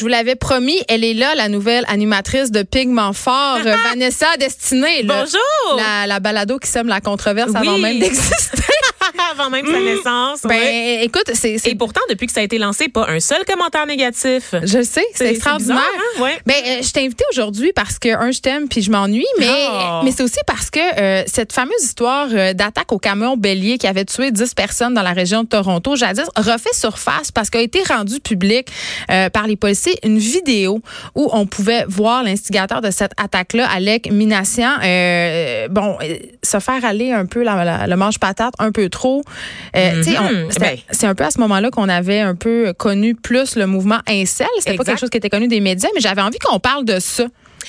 Je vous l'avais promis, elle est là, la nouvelle animatrice de Pigment Fort, Vanessa Destinée. Bonjour! La, la balado qui sème la controverse avant même d'exister. Avant même sa naissance. ben, ouais. écoute, c'est. Et pourtant, depuis que ça a été lancé, pas un seul commentaire négatif. Je sais, c'est extraordinaire. bizarre, hein? Ouais. Ben, euh, je t'ai invité aujourd'hui parce que, un, je t'aime puis je m'ennuie, mais, Oh. mais c'est aussi parce que euh, cette fameuse histoire euh, d'attaque au camion bélier qui avait tué 10 personnes dans la région de Toronto, jadis, refait surface parce qu'a été rendu public euh, par les policiers une vidéo où on pouvait voir l'instigateur de cette attaque-là, Alec Minassian, bon, se faire aller un peu la, la- le manche-patate un peu trop. Euh, Mhm. c'était- Ben. c'est un peu à ce moment-là qu'on avait un peu connu plus le mouvement incel. C'était pas quelque chose qui était connu des médias, mais j'avais envie qu'on parle de ça.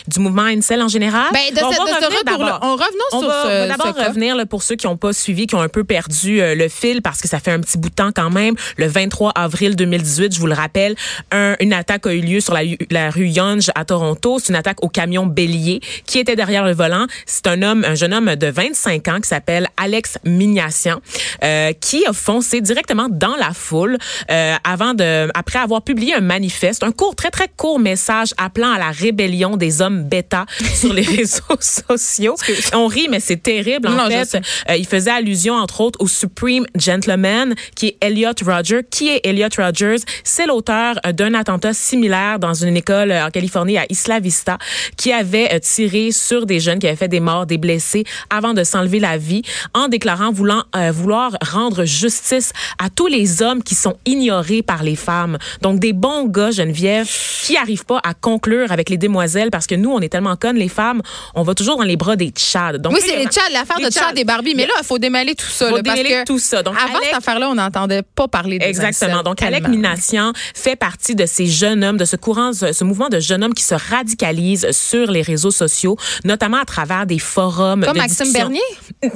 Du mouvement Incel en général. Ben, de Bon, on de va ce revenir retour-là. d'abord. On revenons On sur va, ce- d'abord revenir là, pour ceux qui n'ont pas suivi, qui ont un peu perdu euh, le fil parce que ça fait un petit bout de temps quand même. Le 23 avril 2018, je vous le rappelle, un- une attaque a eu lieu sur la, la rue Yonge à Toronto. C'est une attaque au camion bélier qui était derrière le volant. C'est un homme, un jeune homme de 25 ans qui s'appelle Alex Mignassian, euh, qui a foncé directement dans la foule euh, avant de, après avoir publié un manifeste, un court, très très court message appelant à la rébellion des hommes bêta sur les réseaux sociaux. On rit, mais c'est terrible en Non, fait. Euh, il faisait allusion, entre autres, au Supreme Gentleman, qui est Elliot Rodgers. Qui est Elliot Rodgers? C'est l'auteur euh, d'un attentat similaire dans une école euh, en Californie, à Isla Vista, qui avait tiré sur des jeunes qui avaient fait des morts, des blessés, avant de s'enlever la vie, en déclarant voulant, euh, vouloir rendre justice à tous les hommes qui sont ignorés par les femmes. Donc, des bons gars, Geneviève, qui arrivent pas à conclure avec les demoiselles, parce que nous, on est tellement connes, les femmes, on va toujours dans les bras des tchads. Donc, Oui, c'est les Tchad, l'affaire de Tchad Tchad. et Barbie. Mais là, il faut démêler tout ça. Faut là, parce démêler que tout ça. Donc, avant Alec- cette affaire-là, on n'entendait pas parler des Exactement. Donc, Alec. Minassian fait partie de ces jeunes hommes, de ce courant, ce mouvement de jeunes hommes qui se radicalisent sur les réseaux sociaux, notamment à travers des forums. Comme de Maxime discussion. Bernier?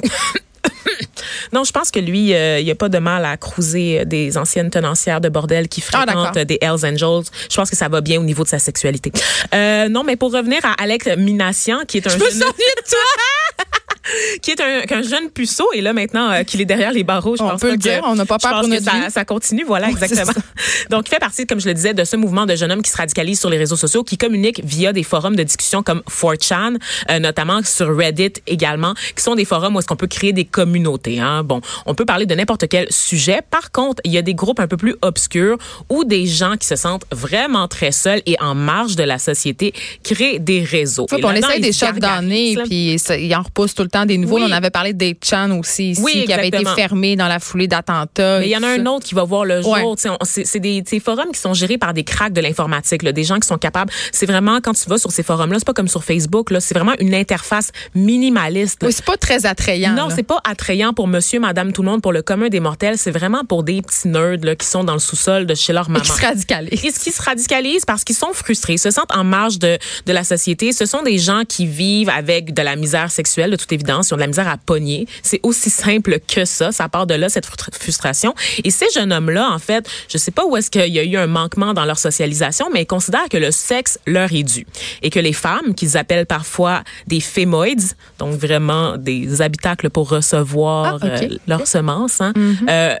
Non, je pense que lui, euh, il n'y a pas de mal à cruiser euh, des anciennes tenancières de bordel qui Ah, fréquentent euh, des Hells Angels. Je pense que ça va bien au niveau de sa sexualité. Euh, non, mais pour revenir à Alec Minassian, qui est un Je jeune... de toi! qui est un, jeune puceau et là maintenant euh, qu'il est derrière les barreaux, je On pense peut pas le que- dire, on n'a pas peur pour notre ça, vie. ça continue, voilà exactement. Donc il fait partie, comme je le disais, de ce mouvement de jeunes hommes qui se radicalisent sur les réseaux sociaux, qui communiquent via des forums de discussion comme 4chan, euh, notamment sur Reddit également, qui sont des forums où est-ce qu'on peut créer des communautés. Hein. Bon, on peut parler de n'importe quel sujet. Par contre, il y a des groupes un peu plus obscurs où des gens qui se sentent vraiment très seuls et en marge de la société créent des réseaux. Faut Et là-dedans, essaie ils des se shots d'année, gargarisent, là. puis ça- il en repousse tout le temps des nouveaux. Oui. On avait parlé des Chan aussi ici, Oui, qui avait été fermé dans la foulée d'attentats. Mais il y en a et un ça. autre qui va voir le jour. Ouais. C'est des, des forums qui sont gérés par des cracks de l'informatique, des gens qui sont capables. C'est vraiment quand tu vas sur ces forums-là, c'est pas comme sur Facebook. là, C'est vraiment une interface minimaliste. Oui, c'est pas très attrayant. Non, c'est pas attrayant pour monsieur, madame, tout le monde, pour le commun des mortels. C'est vraiment pour des petits nerds là, qui sont dans le sous-sol de chez leur Et maman. qui se radicalisent. Qu'est-ce qui se radicalisent parce qu'ils sont frustrés, se sentent en marge de, de la société. Ce sont des gens qui vivent avec de la misère sexuelle, de toute évidence. Ils ont de la misère à pogner. C'est aussi simple que ça. Ça part de là, cette frustra- frustration. Et ces jeunes hommes-là, en fait, je sais pas où est-ce qu'il y a eu un manquement dans leur socialisation, mais ils considèrent que le sexe leur est dû. Et que les femmes, qu'ils appellent parfois des fémoïdes, donc vraiment des habitacles pour recevoir Ah, ok. euh, leurs semences, hein, euh,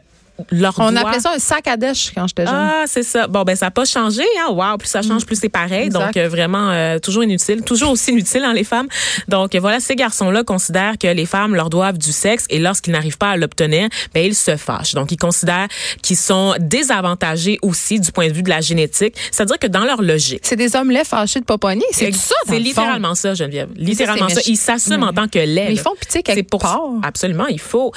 leur On doigt- appelait ça un sac à dèche quand j'étais jeune. ah, c'est ça. Bon, ben ça n'a pas changé. Hein? Wow, plus ça change, plus c'est pareil. Exact. Donc, euh, vraiment, euh, toujours inutile. Toujours aussi inutile, hein, les femmes. Donc, euh, voilà, ces garçons-là considèrent que les femmes leur doivent du sexe et lorsqu'ils n'arrivent pas à l'obtenir, ben ils se fâchent. Donc, ils considèrent qu'ils sont désavantagés aussi du point de vue de la génétique. C'est-à-dire que dans leur logique, C'est des hommes laits fâchés de Poponi. C'est ça, C'est littéralement ça, Geneviève. Littéralement ça. Ils s'assument en tant que lait. Mais ils font pitié quelque pour part. Absolument, il faut.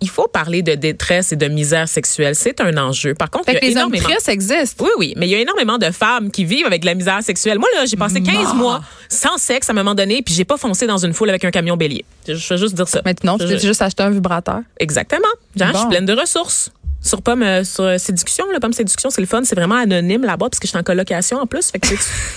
Il faut parler de détresse et de misère sexuelle. C'est un enjeu. Par contre, Fait il y que a les hommes énormément. tristes existent. Oui, oui, mais il y a énormément de femmes qui vivent avec de la misère sexuelle. Moi, là, j'ai passé 15 Ah. mois sans sexe à un moment donné, puis j'ai pas foncé dans une foule avec un camion bélier. Je je veux juste dire ça. Maintenant, tu Je- peux juste acheter un vibrateur. Exactement. Genre, Je suis Bon. pleine de ressources. Sur Pomme, euh, sur euh, Séduction. Là, Pomme Séduction, c'est le fun. C'est vraiment anonyme, la boîte, parce que je suis en colocation en plus. Fait que tu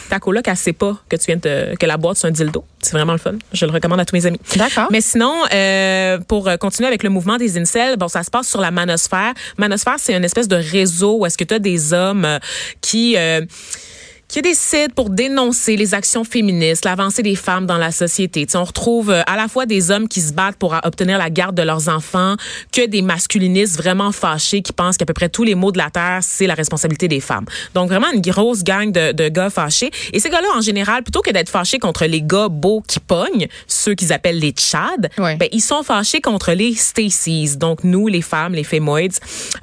ta coloc, elle sait pas que tu viens de, que la boîte, c'est un dildo. C'est vraiment le fun. Je le recommande à tous mes amis. D'accord. Mais sinon, euh, pour euh, continuer avec le mouvement des incels, bon, ça se passe sur la manosphère. Manosphère, c'est une espèce de réseau où est-ce que tu as des hommes qui... euh, qui décident pour dénoncer les actions féministes, l'avancée des femmes dans la société. Tu sais, on retrouve euh, à la fois des hommes qui se battent pour obtenir la garde de leurs enfants, que des masculinistes vraiment fâchés qui pensent qu'à peu près tous les maux de la terre, c'est la responsabilité des femmes. Donc vraiment une grosse gang de, de gars fâchés. Et ces gars-là, en général, plutôt que d'être fâchés contre les gars beaux qui pognent, ceux qu'ils appellent les Tchads, Ouais. ben, ils sont fâchés contre les Stacy's, donc nous, les femmes, les fémoids,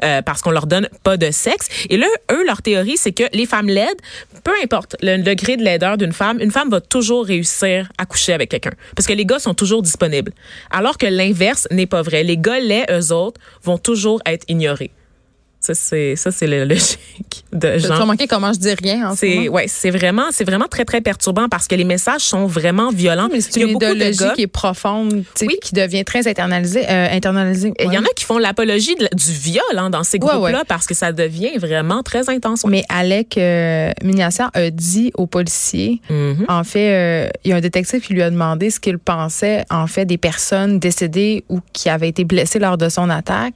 euh, parce qu'on leur donne pas de sexe. Et là, eux, leur théorie, c'est que les femmes laides, peu importe le degré de laideur d'une femme, une femme va toujours réussir à coucher avec quelqu'un. Parce que les gars sont toujours disponibles. Alors que l'inverse n'est pas vrai. Les gars laids, eux autres, vont toujours être ignorés. Ça, c'est, ça, c'est la logique de J'ai genre. remarqué comment je dis rien en ce C'est ouais, c'est vraiment c'est vraiment très très perturbant parce que les messages sont vraiment violents. Mais c'est une idéologie qui est profonde, tu Oui. qui devient très internalisée. Euh, internalisée Il y en a qui font l'apologie de du viol hein, dans ces groupes-là ouais. parce que ça devient vraiment très intense. Mais Alec euh, Mignassian a dit aux policiers, Mhm. en fait, euh, il y a un détective qui lui a demandé ce qu'il pensait, en fait, des personnes décédées ou qui avaient été blessées lors de son attaque.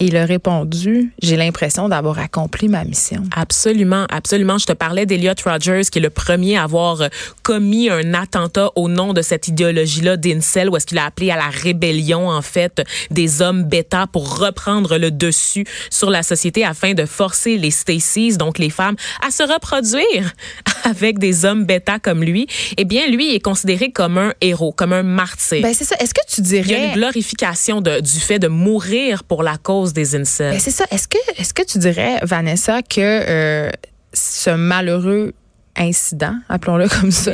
Et il a répondu, j'ai l'impression d'avoir accompli ma mission. Absolument, absolument. Je te parlais d'Eliot Rogers, qui est le premier à avoir euh, commis un attentat au nom de cette idéologie-là d'Incel, où est-ce qu'il a appelé à la rébellion, en fait, des hommes bêta pour reprendre le dessus sur la société afin de forcer les Stacy's, donc les femmes, à se reproduire avec des hommes bêta comme lui. Eh bien, lui est considéré comme un héros, comme un martyr. Ben c'est ça. Est-ce que tu Il y a dirais une glorification de- du fait de mourir pour la cause des incels. Ben, c'est ça. Est-ce que, est-ce que tu dirais, Vanessa, que euh, ce malheureux incident, appelons-le comme ça,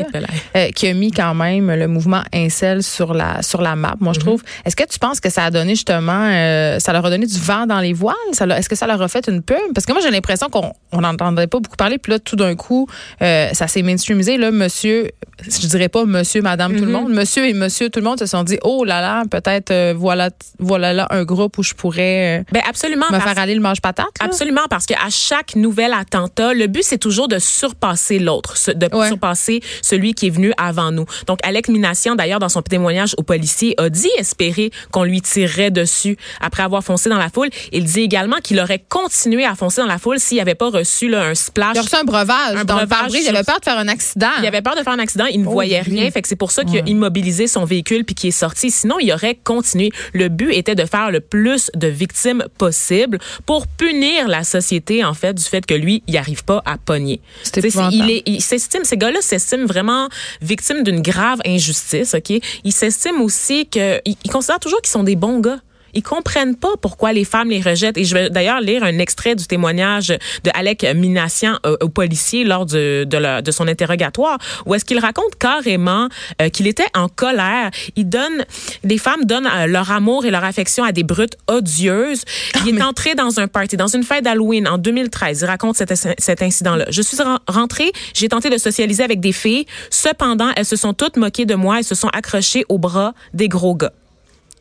euh, qui a mis quand même le mouvement incel sur la sur la map, moi je trouve. Est-ce que tu penses que ça a donné justement, euh, ça leur a donné du vent dans les voiles? Est-ce que ça leur a fait une pub? Parce que moi j'ai l'impression qu'on on n'entendait pas beaucoup parler, puis là tout d'un coup euh, ça s'est mainstreamisé. Là, monsieur, je dirais pas monsieur, madame, tout le monde, monsieur et monsieur tout le monde se sont dit oh là là, peut-être voilà voilà là un groupe où je pourrais Ben absolument. me parce- faire aller le mange patate. là. Absolument, parce qu'à chaque nouvel attentat, le but, c'est toujours de surpasser l'autre, de Ouais. surpasser celui qui est venu avant nous. Donc, Alec Minassian, d'ailleurs, dans son témoignage aux policiers, a dit espérer qu'on lui tirerait dessus après avoir foncé dans la foule. Il dit également qu'il aurait continué à foncer dans la foule s'il n'avait pas reçu là, un splash. Il a reçu un breuvage Un dans le breuvage pare-brise. Il avait peur de faire un accident. Il avait peur de faire un accident, il ne Oh, voyait oui. rien, fait que c'est pour ça qu'il a immobilisé son véhicule puis qu'il est sorti. Sinon, il aurait continué. Le but était de faire le plus de victimes possible pour punir la société en fait du fait que lui, il arrive pas à pogner. C'est il est, il s'estime, ces gars-là s'estiment vraiment victimes d'une grave injustice. Ok, ils s'estiment aussi que, ils, ils considèrent toujours qu'ils sont des bons gars. Ils comprennent pas pourquoi les femmes les rejettent. Et je vais d'ailleurs lire un extrait du témoignage de Alec Minassian euh, au policier lors de, de, la- de son interrogatoire, où est-ce qu'il raconte carrément euh, qu'il était en colère. Il donne, les femmes donnent euh, leur amour et leur affection à des brutes odieuses. Il est entré dans un party, dans une fête d'Halloween en 2013. Il raconte cet, cet incident-là. Je suis ren- rentrée, j'ai tenté de socialiser avec des filles. Cependant, elles se sont toutes moquées de moi et se sont accrochées aux bras des gros gars.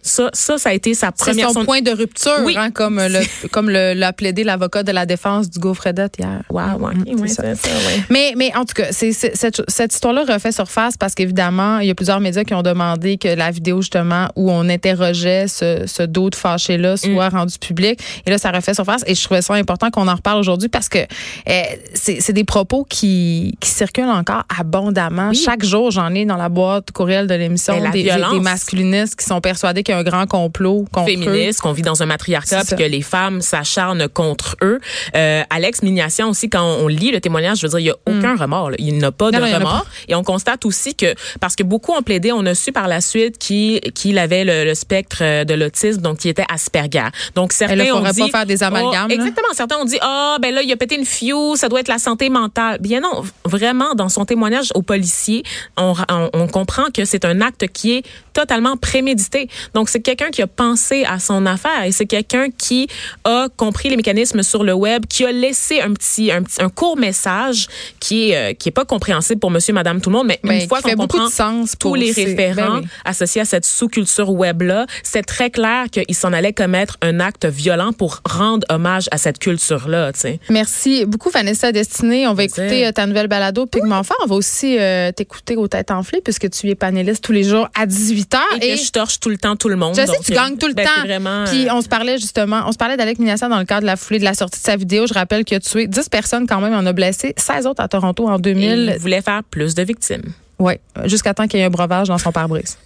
Ça, ça, ça a été sa C'est première son point de rupture, Oui. hein, comme le, comme le- l'a plaidé l'avocat de la défense du Gaufredette hier. Wow, ouais, Mm, ouais, c'est ça. c'est ça, ouais. Mais, mais en tout cas, c'est, c'est- cette, cette histoire-là refait surface parce qu'évidemment, il y a plusieurs médias qui ont demandé que la vidéo, justement, où on interrogeait ce, ce dos de fâché-là soit rendue publique. Et là, ça refait surface. Et je trouvais ça important qu'on en reparle aujourd'hui parce que euh, c'est, c'est des propos qui, qui circulent encore abondamment. Oui. Chaque jour, j'en ai dans la boîte courriel de l'émission des, des- masculinistes qui sont persuadés qu'il un grand complot contre eux. féministes, qu'on vit dans un matriarcat, puis que les femmes s'acharnent contre eux. Euh, Alex Mignassian aussi, quand on lit le témoignage, je veux dire, il n'y a aucun remords. là. Il n'a pas Mm. Non, de non, remords. Et on constate aussi que, parce que beaucoup ont plaidé, on a su par la suite qu'il qu'il avait le, le spectre euh, de l'autisme, donc qui était Asperger. Donc certains là, ont faudrait dit... pas faire des amalgames, Oh, exactement. Certains ont dit, ah, ben là, il a pété une fuse, ça doit être la santé mentale. Bien non, vraiment, dans son témoignage aux policiers, on, on, on comprend que c'est un acte qui est totalement prémédité. Donc, c'est quelqu'un qui a pensé à son affaire et c'est quelqu'un qui a compris les mécanismes sur le web, qui a laissé un petit, un, petit, un court message qui est, euh, qui est pas compréhensible pour monsieur, madame, tout le monde, mais Ben, une fois qui fait qu'on beaucoup de comprend sens tous pour les ces- référents ben oui. associés à cette sous-culture web-là, c'est très clair qu'il s'en allait commettre un acte violent pour rendre hommage à cette culture-là, tu sais. Merci beaucoup, Vanessa Destinée. On va écouter euh, ta nouvelle balado Pigment Fort. On va aussi euh, t'écouter aux têtes enflées puisque tu es panéliste tous les jours à 18h. Et, que je torche tout le temps tout le monde. Je sais, donc, tu gagnes tout le ben, temps. vraiment, Puis euh, on se parlait justement, on se parlait d'Alec Minassian dans le cadre de la foulée de la sortie de sa vidéo. Je rappelle qu'il a tué 10 personnes quand même, il en a blessé 16 autres à Toronto en il 2000. voulait faire plus de victimes. Oui, jusqu'à temps qu'il y ait un breuvage dans son pare-brise.